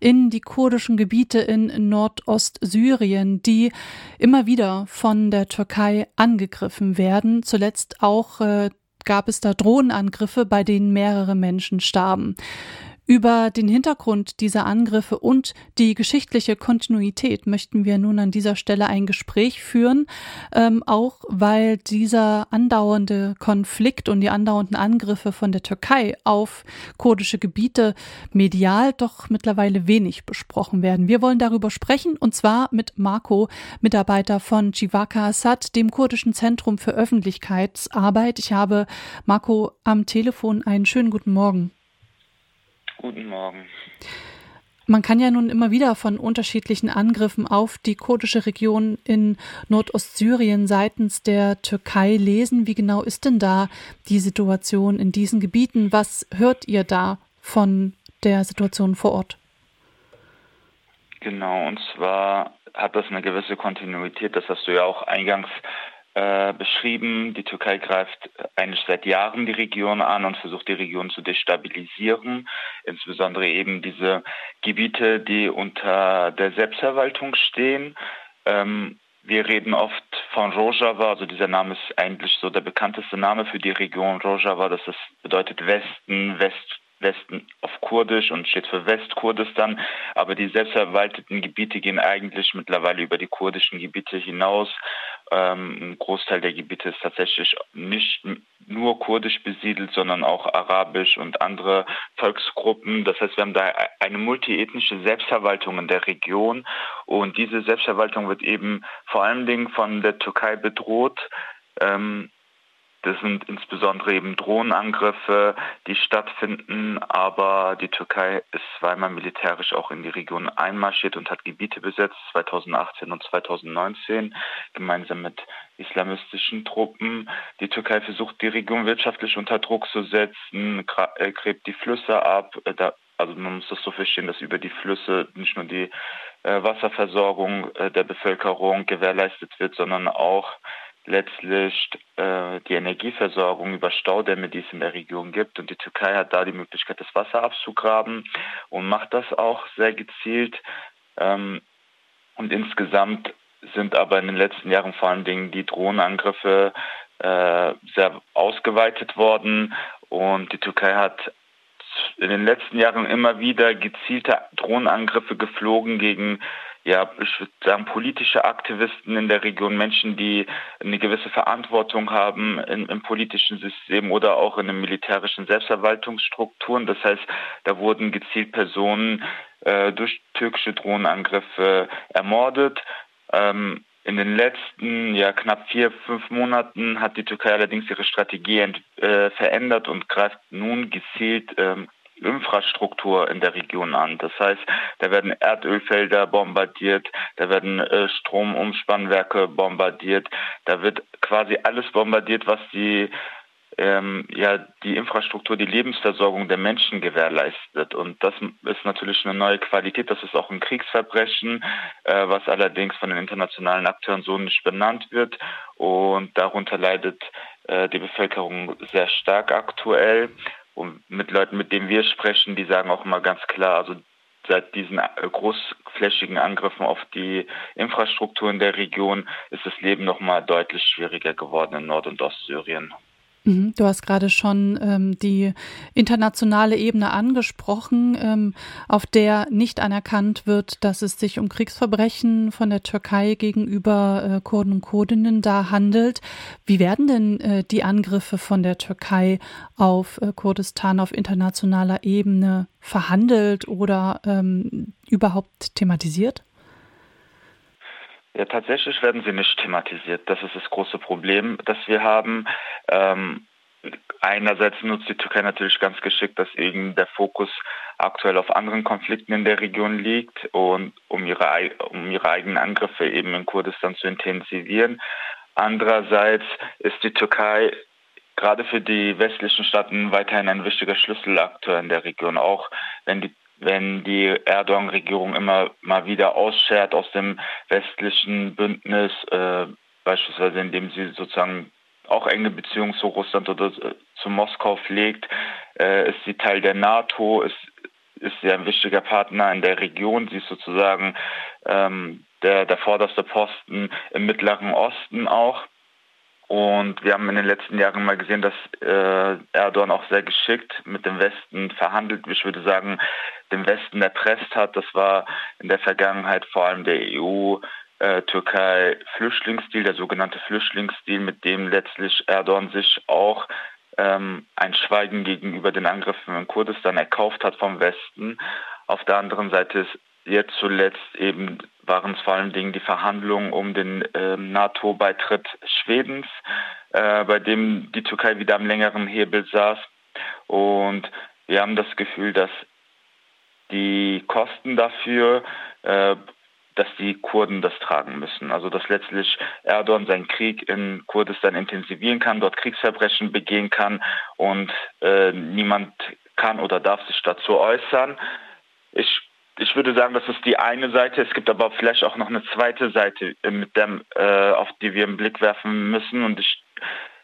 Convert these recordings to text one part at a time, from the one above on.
in die kurdischen Gebiete in Nordostsyrien, die immer wieder von der Türkei angegriffen werden. Zuletzt auch äh, gab es da Drohnenangriffe, bei denen mehrere Menschen starben. Über den Hintergrund dieser Angriffe und die geschichtliche Kontinuität möchten wir nun an dieser Stelle ein Gespräch führen, ähm, auch weil dieser andauernde Konflikt und die andauernden Angriffe von der Türkei auf kurdische Gebiete medial doch mittlerweile wenig besprochen werden. Wir wollen darüber sprechen und zwar mit Marco, Mitarbeiter von Civaka Assad, dem kurdischen Zentrum für Öffentlichkeitsarbeit. Ich habe Marco am Telefon. Einen schönen guten Morgen. Guten Morgen. Man kann ja nun immer wieder von unterschiedlichen Angriffen auf die kurdische Region in Nordostsyrien seitens der Türkei lesen. Wie genau ist denn da die Situation in diesen Gebieten? Was hört ihr da von der Situation vor Ort? Genau, und zwar hat das eine gewisse Kontinuität, das hast du ja auch eingangs äh, beschrieben. Die Türkei greift eigentlich seit Jahren die Region an und versucht die Region zu destabilisieren, insbesondere eben diese Gebiete, die unter der Selbstverwaltung stehen. Ähm, wir reden oft von Rojava, also dieser Name ist eigentlich so der bekannteste Name für die Region Rojava. Das ist, bedeutet Westen, West, Westen auf Kurdisch und steht für Westkurdistan. Aber die selbstverwalteten Gebiete gehen eigentlich mittlerweile über die kurdischen Gebiete hinaus. Ähm, ein Großteil der Gebiete ist tatsächlich nicht nur kurdisch besiedelt, sondern auch arabisch und andere Volksgruppen. Das heißt, wir haben da eine multiethnische Selbstverwaltung in der Region. Und diese Selbstverwaltung wird eben vor allen Dingen von der Türkei bedroht. Ähm, das sind insbesondere eben Drohnenangriffe, die stattfinden, aber die Türkei ist zweimal militärisch auch in die Region einmarschiert und hat Gebiete besetzt, 2018 und 2019, gemeinsam mit islamistischen Truppen. Die Türkei versucht, die Region wirtschaftlich unter Druck zu setzen, äh, gräbt die Flüsse ab. Äh, also man muss das so verstehen, dass über die Flüsse nicht nur die äh, Wasserversorgung der Bevölkerung gewährleistet wird, sondern auch letztlich äh, die Energieversorgung über Staudämme, die es in der Region gibt. Und die Türkei hat da die Möglichkeit, das Wasser abzugraben und macht das auch sehr gezielt. Ähm, und insgesamt sind aber in den letzten Jahren vor allen Dingen die Drohnenangriffe äh, sehr ausgeweitet worden. Und die Türkei hat in den letzten Jahren immer wieder gezielte Drohnenangriffe geflogen gegen ja, ich würde sagen, politische Aktivisten in der Region, Menschen, die eine gewisse Verantwortung haben in, im politischen System oder auch in den militärischen Selbstverwaltungsstrukturen. Das heißt, da wurden gezielt Personen äh, durch türkische Drohnenangriffe ermordet. Ähm, in den letzten ja, knapp vier, fünf Monaten hat die Türkei allerdings ihre Strategie äh, verändert und greift nun gezielt ähm, Infrastruktur in der Region an. Das heißt, da werden Erdölfelder bombardiert, da werden äh, Stromumspannwerke bombardiert, da wird quasi alles bombardiert, was die ähm, ja die Infrastruktur, die Lebensversorgung der Menschen gewährleistet. Und das ist natürlich eine neue Qualität. Das ist auch ein Kriegsverbrechen, äh, was allerdings von den internationalen Akteuren so nicht benannt wird. Und darunter leidet äh, die Bevölkerung sehr stark aktuell. Und mit Leuten, mit denen wir sprechen, die sagen auch immer ganz klar, also seit diesen äh, großflächigen Angriffen auf die Infrastruktur in der Region ist das Leben noch mal deutlich schwieriger geworden in Nord- und Ostsyrien. Mhm. Du hast gerade schon ähm, die internationale Ebene angesprochen, ähm, auf der nicht anerkannt wird, dass es sich um Kriegsverbrechen von der Türkei gegenüber äh, Kurden und Kurdinnen da handelt. Wie werden denn äh, die Angriffe von der Türkei auf äh, Kurdistan auf internationaler Ebene verhandelt oder ähm, überhaupt thematisiert? Ja, tatsächlich werden sie nicht thematisiert. Das ist das große Problem, das wir haben. Ähm, einerseits nutzt die Türkei natürlich ganz geschickt, dass eben der Fokus aktuell auf anderen Konflikten in der Region liegt und um ihre, um ihre eigenen Angriffe eben in Kurdistan zu intensivieren. Andererseits ist die Türkei gerade für die westlichen Staaten weiterhin ein wichtiger Schlüsselakteur in der Region, auch wenn die wenn die Erdogan-Regierung immer mal wieder ausschert aus dem westlichen Bündnis, äh, beispielsweise indem sie sozusagen auch enge Beziehungen zu Russland oder zu Moskau pflegt, äh, ist sie Teil der NATO, ist ist sie ein wichtiger Partner in der Region. Sie ist sozusagen ähm, der, der vorderste Posten im Mittleren Osten auch. Und wir haben in den letzten Jahren mal gesehen, dass äh, Erdogan auch sehr geschickt mit dem Westen verhandelt, ich würde sagen, den Westen erpresst hat. Das war in der Vergangenheit vor allem der EU, äh, Türkei Flüchtlingsdeal, der sogenannte Flüchtlingsdeal, mit dem letztlich Erdogan sich auch ähm, ein Schweigen gegenüber den Angriffen in Kurdistan erkauft hat vom Westen. Auf der anderen Seite ist jetzt zuletzt eben waren es vor allen Dingen die Verhandlungen um den äh, NATO-Beitritt Schwedens, äh, bei dem die Türkei wieder am längeren Hebel saß. Und wir haben das Gefühl, dass die Kosten dafür, äh, dass die Kurden das tragen müssen. Also dass letztlich Erdogan seinen Krieg in Kurdistan intensivieren kann, dort Kriegsverbrechen begehen kann und äh, niemand kann oder darf sich dazu äußern. Ich ich würde sagen, das ist die eine Seite. Es gibt aber vielleicht auch noch eine zweite Seite, äh, mit dem, äh, auf die wir einen Blick werfen müssen. Und ich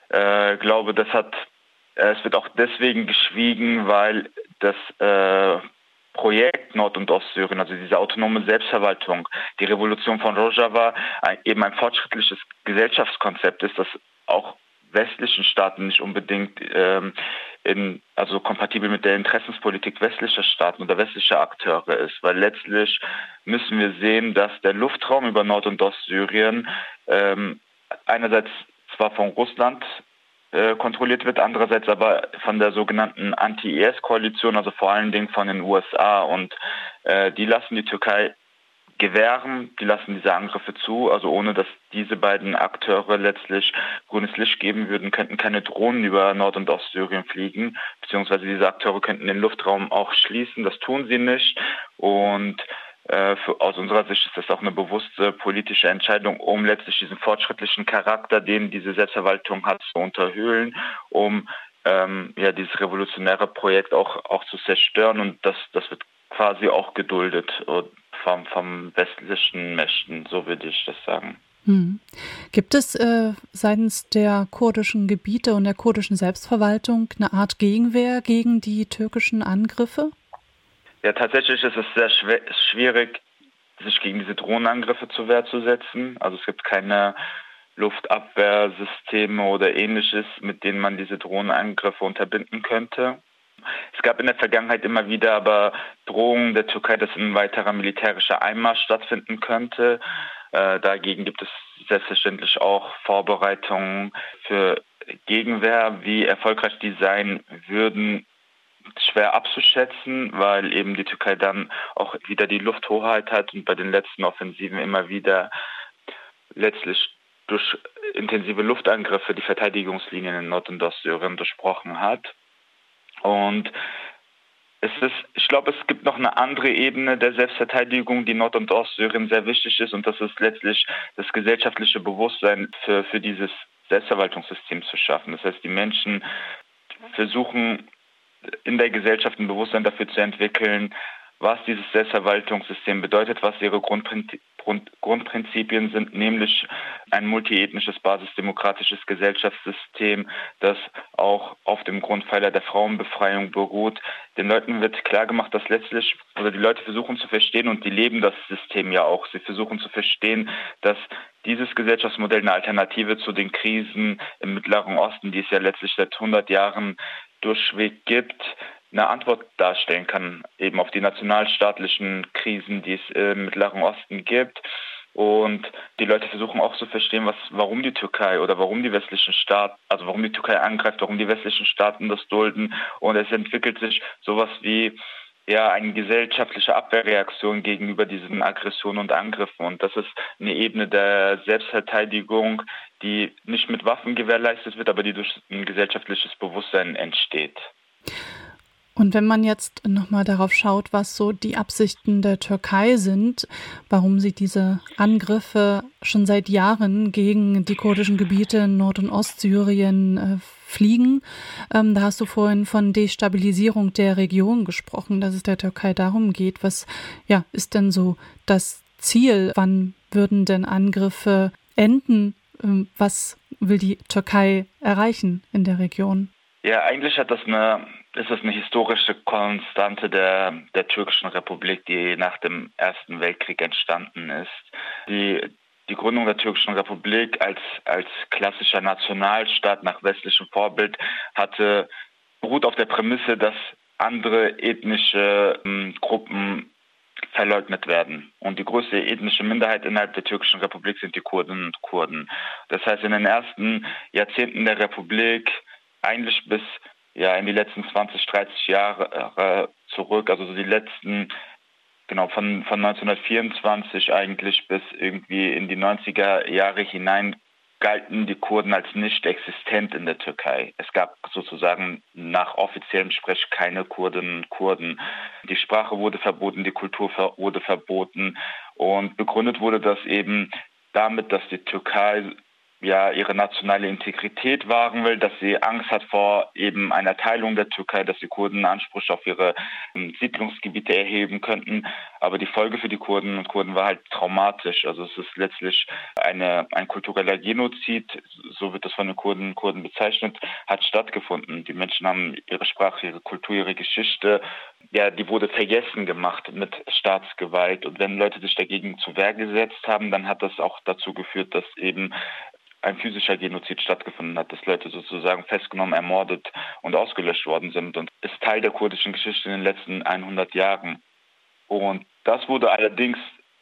äh, glaube, das hat, äh, es wird auch deswegen geschwiegen, weil das äh, Projekt Nord- und Ostsyrien, also diese autonome Selbstverwaltung, die Revolution von Rojava, eben ein fortschrittliches Gesellschaftskonzept ist, das auch westlichen Staaten nicht unbedingt ähm, in, also kompatibel mit der Interessenspolitik westlicher Staaten oder westlicher Akteure ist, weil letztlich müssen wir sehen, dass der Luftraum über Nord- und Ostsyrien ähm, einerseits zwar von Russland äh, kontrolliert wird, andererseits aber von der sogenannten Anti-IS-Koalition, also vor allen Dingen von den USA und äh, die lassen die Türkei gewähren, die lassen diese Angriffe zu. Also ohne dass diese beiden Akteure letztlich grünes Licht geben würden, könnten keine Drohnen über Nord- und Ostsyrien fliegen, beziehungsweise diese Akteure könnten den Luftraum auch schließen. Das tun sie nicht. Und äh, für, aus unserer Sicht ist das auch eine bewusste politische Entscheidung, um letztlich diesen fortschrittlichen Charakter, den diese Selbstverwaltung hat, zu unterhöhlen, um ähm, ja dieses revolutionäre Projekt auch auch zu zerstören und das das wird quasi auch geduldet vom, vom westlichen Mächten, so würde ich das sagen. Hm. Gibt es äh, seitens der kurdischen Gebiete und der kurdischen Selbstverwaltung eine Art Gegenwehr gegen die türkischen Angriffe? Ja, tatsächlich ist es sehr schwierig, sich gegen diese Drohnenangriffe zur Wehr zu setzen. Also es gibt keine Luftabwehrsysteme oder ähnliches, mit denen man diese Drohnenangriffe unterbinden könnte. Es gab in der Vergangenheit immer wieder aber Drohungen der Türkei, dass ein weiterer militärischer Einmarsch stattfinden könnte. Äh, dagegen gibt es selbstverständlich auch Vorbereitungen für Gegenwehr. Wie erfolgreich die sein würden, schwer abzuschätzen, weil eben die Türkei dann auch wieder die Lufthoheit hat und bei den letzten Offensiven immer wieder letztlich durch intensive Luftangriffe die Verteidigungslinien in Nord- und Ostsyrien durchbrochen hat. Und es ist, ich glaube, es gibt noch eine andere Ebene der Selbstverteidigung, die Nord- und Ostsyrien sehr wichtig ist, und das ist letztlich das gesellschaftliche Bewusstsein für, für dieses Selbstverwaltungssystem zu schaffen. Das heißt, die Menschen versuchen in der Gesellschaft ein Bewusstsein dafür zu entwickeln, was dieses Selbstverwaltungssystem bedeutet, was ihre Grundprinzipien sind, nämlich ein multiethnisches, basisdemokratisches Gesellschaftssystem, das auch auf dem Grundpfeiler der Frauenbefreiung beruht. Den Leuten wird klargemacht, dass letztlich, oder die Leute versuchen zu verstehen und die leben das System ja auch. Sie versuchen zu verstehen, dass dieses Gesellschaftsmodell eine Alternative zu den Krisen im Mittleren Osten, die es ja letztlich seit 100 Jahren durchweg gibt, eine Antwort darstellen kann, eben auf die nationalstaatlichen Krisen, die es im Mittleren Osten gibt. Und die Leute versuchen auch zu verstehen, was, warum die Türkei oder warum die westlichen Staaten, also warum die Türkei angreift, warum die westlichen Staaten das dulden. Und es entwickelt sich sowas wie ja eine gesellschaftliche Abwehrreaktion gegenüber diesen Aggressionen und Angriffen. Und das ist eine Ebene der Selbstverteidigung, die nicht mit Waffen gewährleistet wird, aber die durch ein gesellschaftliches Bewusstsein entsteht. Und wenn man jetzt nochmal darauf schaut, was so die Absichten der Türkei sind, warum sie diese Angriffe schon seit Jahren gegen die kurdischen Gebiete in Nord- und Ostsyrien äh, fliegen, ähm, da hast du vorhin von Destabilisierung der Region gesprochen, dass es der Türkei darum geht. Was ja, ist denn so das Ziel? Wann würden denn Angriffe enden? Ähm, was will die Türkei erreichen in der Region? Ja, eigentlich hat das eine ist es eine historische Konstante der, der türkischen Republik, die nach dem Ersten Weltkrieg entstanden ist. Die, die Gründung der türkischen Republik als, als klassischer Nationalstaat nach westlichem Vorbild hatte, beruht auf der Prämisse, dass andere ethnische ähm, Gruppen verleugnet werden. Und die größte ethnische Minderheit innerhalb der türkischen Republik sind die Kurden und Kurden. Das heißt, in den ersten Jahrzehnten der Republik, eigentlich bis ja in die letzten 20, 30 Jahre äh, zurück, also so die letzten, genau, von, von 1924 eigentlich bis irgendwie in die 90er Jahre hinein galten die Kurden als nicht existent in der Türkei. Es gab sozusagen nach offiziellem Sprech keine Kurdinnen und Kurden. Die Sprache wurde verboten, die Kultur wurde verboten und begründet wurde das eben damit, dass die Türkei ja ihre nationale Integrität wahren will, dass sie Angst hat vor eben einer Teilung der Türkei, dass die Kurden Anspruch auf ihre ähm, Siedlungsgebiete erheben könnten. Aber die Folge für die Kurden und Kurden war halt traumatisch. Also es ist letztlich eine, ein kultureller Genozid, so wird es von den Kurden und Kurden bezeichnet, hat stattgefunden. Die Menschen haben ihre Sprache, ihre Kultur, ihre Geschichte, ja, die wurde vergessen gemacht mit Staatsgewalt. Und wenn Leute sich dagegen zu Wehr gesetzt haben, dann hat das auch dazu geführt, dass eben ein physischer Genozid stattgefunden hat, dass Leute sozusagen festgenommen, ermordet und ausgelöscht worden sind und ist Teil der kurdischen Geschichte in den letzten 100 Jahren. Und das wurde allerdings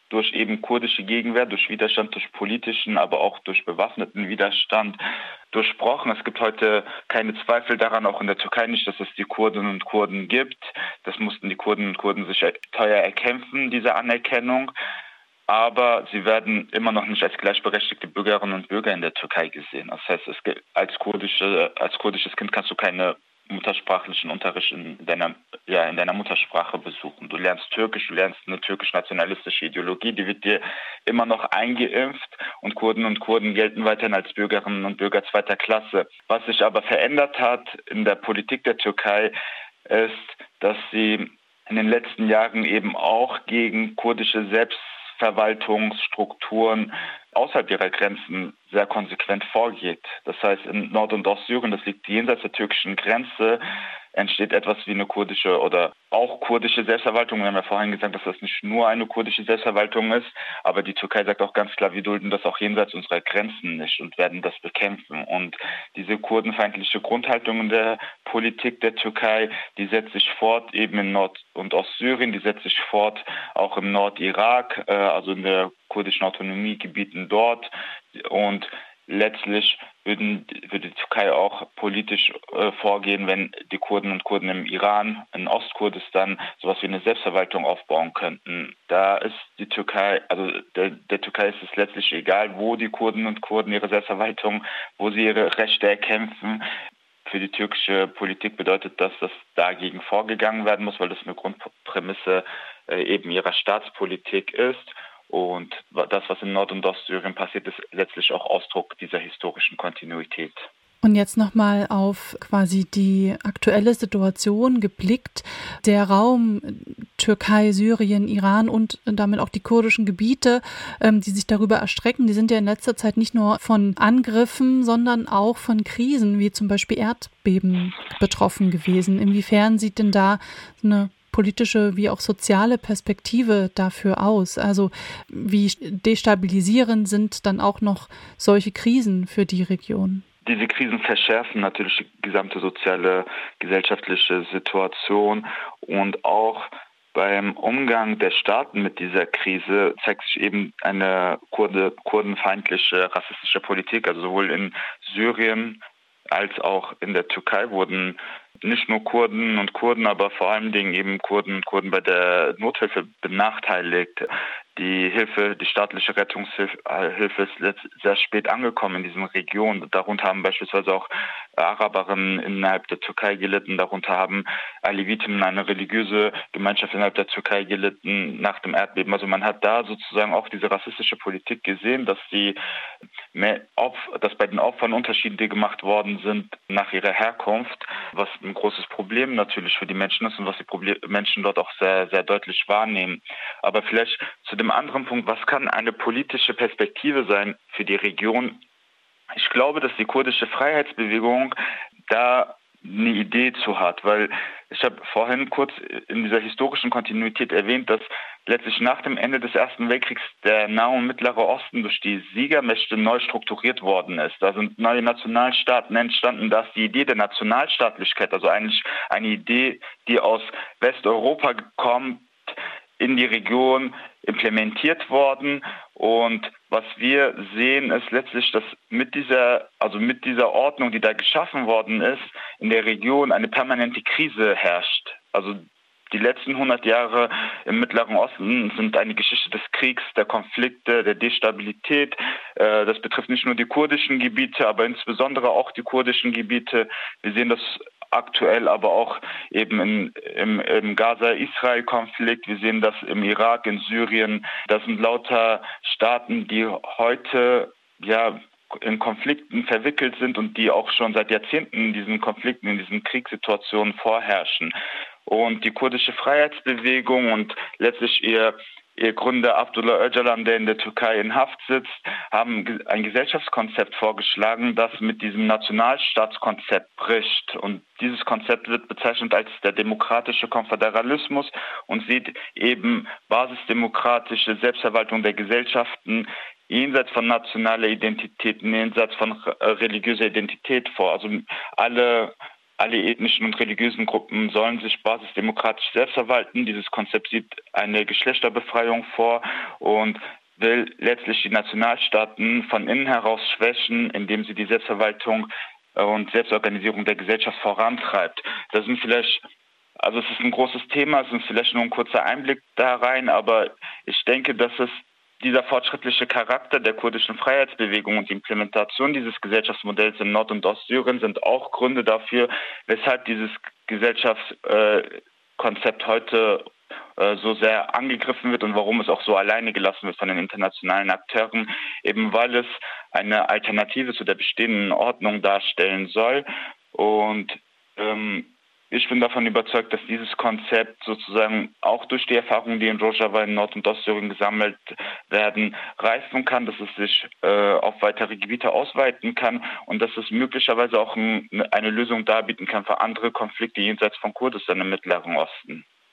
durch eben kurdische Gegenwehr, durch Widerstand, durch politischen, aber auch durch bewaffneten Widerstand durchbrochen. Es gibt heute keine Zweifel daran, auch in der Türkei nicht, dass es die Kurdinnen und Kurden gibt. Das mussten die Kurdinnen und Kurden sich teuer erkämpfen, diese Anerkennung aber sie werden immer noch nicht als gleichberechtigte Bürgerinnen und Bürger in der Türkei gesehen. Das heißt, als, kurdische, als kurdisches Kind kannst du keine muttersprachlichen Unterricht in deiner, ja, in deiner Muttersprache besuchen. Du lernst Türkisch, du lernst eine türkisch-nationalistische Ideologie, die wird dir immer noch eingeimpft und Kurden und Kurden gelten weiterhin als Bürgerinnen und Bürger zweiter Klasse. Was sich aber verändert hat in der Politik der Türkei, ist, dass sie in den letzten Jahren eben auch gegen kurdische Selbst Verwaltungsstrukturen außerhalb ihrer Grenzen sehr konsequent vorgeht. Das heißt, in Nord- und Ostsyrien, das liegt jenseits der türkischen Grenze, entsteht etwas wie eine kurdische oder auch kurdische Selbstverwaltung. Wir haben ja vorhin gesagt, dass das nicht nur eine kurdische Selbstverwaltung ist, aber die Türkei sagt auch ganz klar, wir dulden das auch jenseits unserer Grenzen nicht und werden das bekämpfen. Und diese kurdenfeindliche Grundhaltung in der Politik der Türkei, die setzt sich fort eben in Nord- und Ostsyrien, die setzt sich fort auch im Nordirak, äh, also in der kurdischen Autonomiegebieten dort und letztlich würden, würde die Türkei auch politisch äh, vorgehen, wenn die Kurden und Kurden im Iran, in Ostkurdistan sowas wie eine Selbstverwaltung aufbauen könnten. Da ist die Türkei, also der, der Türkei ist es letztlich egal, wo die Kurden und Kurden ihre Selbstverwaltung, wo sie ihre Rechte erkämpfen. Für die türkische Politik bedeutet das, dass dagegen vorgegangen werden muss, weil das eine Grundprämisse äh, eben ihrer Staatspolitik ist. Und das, was in Nord- und Ostsyrien passiert, ist letztlich auch Ausdruck dieser historischen Kontinuität. Und jetzt nochmal auf quasi die aktuelle Situation geblickt. Der Raum Türkei, Syrien, Iran und damit auch die kurdischen Gebiete, ähm, die sich darüber erstrecken, die sind ja in letzter Zeit nicht nur von Angriffen, sondern auch von Krisen, wie zum Beispiel Erdbeben betroffen gewesen. Inwiefern sieht denn da eine politische wie auch soziale Perspektive dafür aus? Also wie destabilisierend sind dann auch noch solche Krisen für die Region? Diese Krisen verschärfen natürlich die gesamte soziale, gesellschaftliche Situation und auch beim Umgang der Staaten mit dieser Krise zeigt sich eben eine Kurde, kurdenfeindliche, rassistische Politik. Also sowohl in Syrien als auch in der Türkei wurden nicht nur Kurden und Kurden, aber vor allen Dingen eben Kurden und Kurden bei der Nothilfe benachteiligt. Die Hilfe, die staatliche Rettungshilfe ist sehr spät angekommen in diesen Regionen. Darunter haben beispielsweise auch Araberinnen innerhalb der Türkei gelitten. Darunter haben Aleviten, eine religiöse Gemeinschaft innerhalb der Türkei gelitten nach dem Erdbeben. Also man hat da sozusagen auch diese rassistische Politik gesehen, dass die dass bei den Opfern Unterschiede gemacht worden sind nach ihrer Herkunft, was ein großes Problem natürlich für die Menschen ist und was die Menschen dort auch sehr, sehr deutlich wahrnehmen. Aber vielleicht zu dem anderen Punkt, was kann eine politische Perspektive sein für die Region? Ich glaube, dass die kurdische Freiheitsbewegung da eine Idee zu hat, weil ich habe vorhin kurz in dieser historischen Kontinuität erwähnt, dass letztlich nach dem Ende des Ersten Weltkriegs der Nahe und Mittlere Osten durch die Siegermächte neu strukturiert worden ist. Da sind neue Nationalstaaten entstanden, dass die Idee der Nationalstaatlichkeit, also eigentlich eine Idee, die aus Westeuropa kommt, in die Region implementiert worden. Und was wir sehen, ist letztlich, dass mit dieser, also mit dieser Ordnung, die da geschaffen worden ist, in der Region eine permanente Krise herrscht. Also die letzten 100 Jahre im Mittleren Osten sind eine Geschichte des Kriegs, der Konflikte, der Destabilität. Äh, das betrifft nicht nur die kurdischen Gebiete, aber insbesondere auch die kurdischen Gebiete. Wir sehen das aktuell aber auch eben in, im, im Gaza-Israel-Konflikt. Wir sehen das im Irak, in Syrien. Das sind lauter Staaten, die heute ja in Konflikten verwickelt sind und die auch schon seit Jahrzehnten in diesen Konflikten, in diesen Kriegssituationen vorherrschen. Und die kurdische Freiheitsbewegung und letztlich ihr Ihr Gründer Abdullah Öcalan, der in der Türkei in Haft sitzt, haben ein Gesellschaftskonzept vorgeschlagen, das mit diesem Nationalstaatskonzept bricht. Und dieses Konzept wird bezeichnet als der demokratische Konföderalismus und sieht eben basisdemokratische Selbstverwaltung der Gesellschaften jenseits von nationaler Identität, jenseits von religiöser Identität vor. Also alle alle ethnischen und religiösen Gruppen sollen sich basisdemokratisch selbst verwalten. Dieses Konzept sieht eine Geschlechterbefreiung vor und will letztlich die Nationalstaaten von innen heraus schwächen, indem sie die Selbstverwaltung und Selbstorganisierung der Gesellschaft vorantreibt. Das sind vielleicht also es ist ein großes Thema, es ist vielleicht nur ein kurzer Einblick da rein, aber ich denke, dass es dieser fortschrittliche Charakter der kurdischen Freiheitsbewegung und die Implementation dieses Gesellschaftsmodells in Nord- und Ostsyrien sind auch Gründe dafür, weshalb dieses Gesellschaftskonzept heute äh, so sehr angegriffen wird und warum es auch so alleine gelassen wird von den internationalen Akteuren, eben weil es eine Alternative zu der bestehenden Ordnung darstellen soll. Und ähm, ich bin davon überzeugt, dass dieses Konzept sozusagen auch durch die Erfahrungen, die in Rojava in Nord- und Ostsyrien gesammelt werden, reifen kann, dass es sich äh, auf weitere Gebiete ausweiten kann und dass es möglicherweise auch ein, eine Lösung darbieten kann für andere Konflikte jenseits von Kurdistan im Mittleren Osten.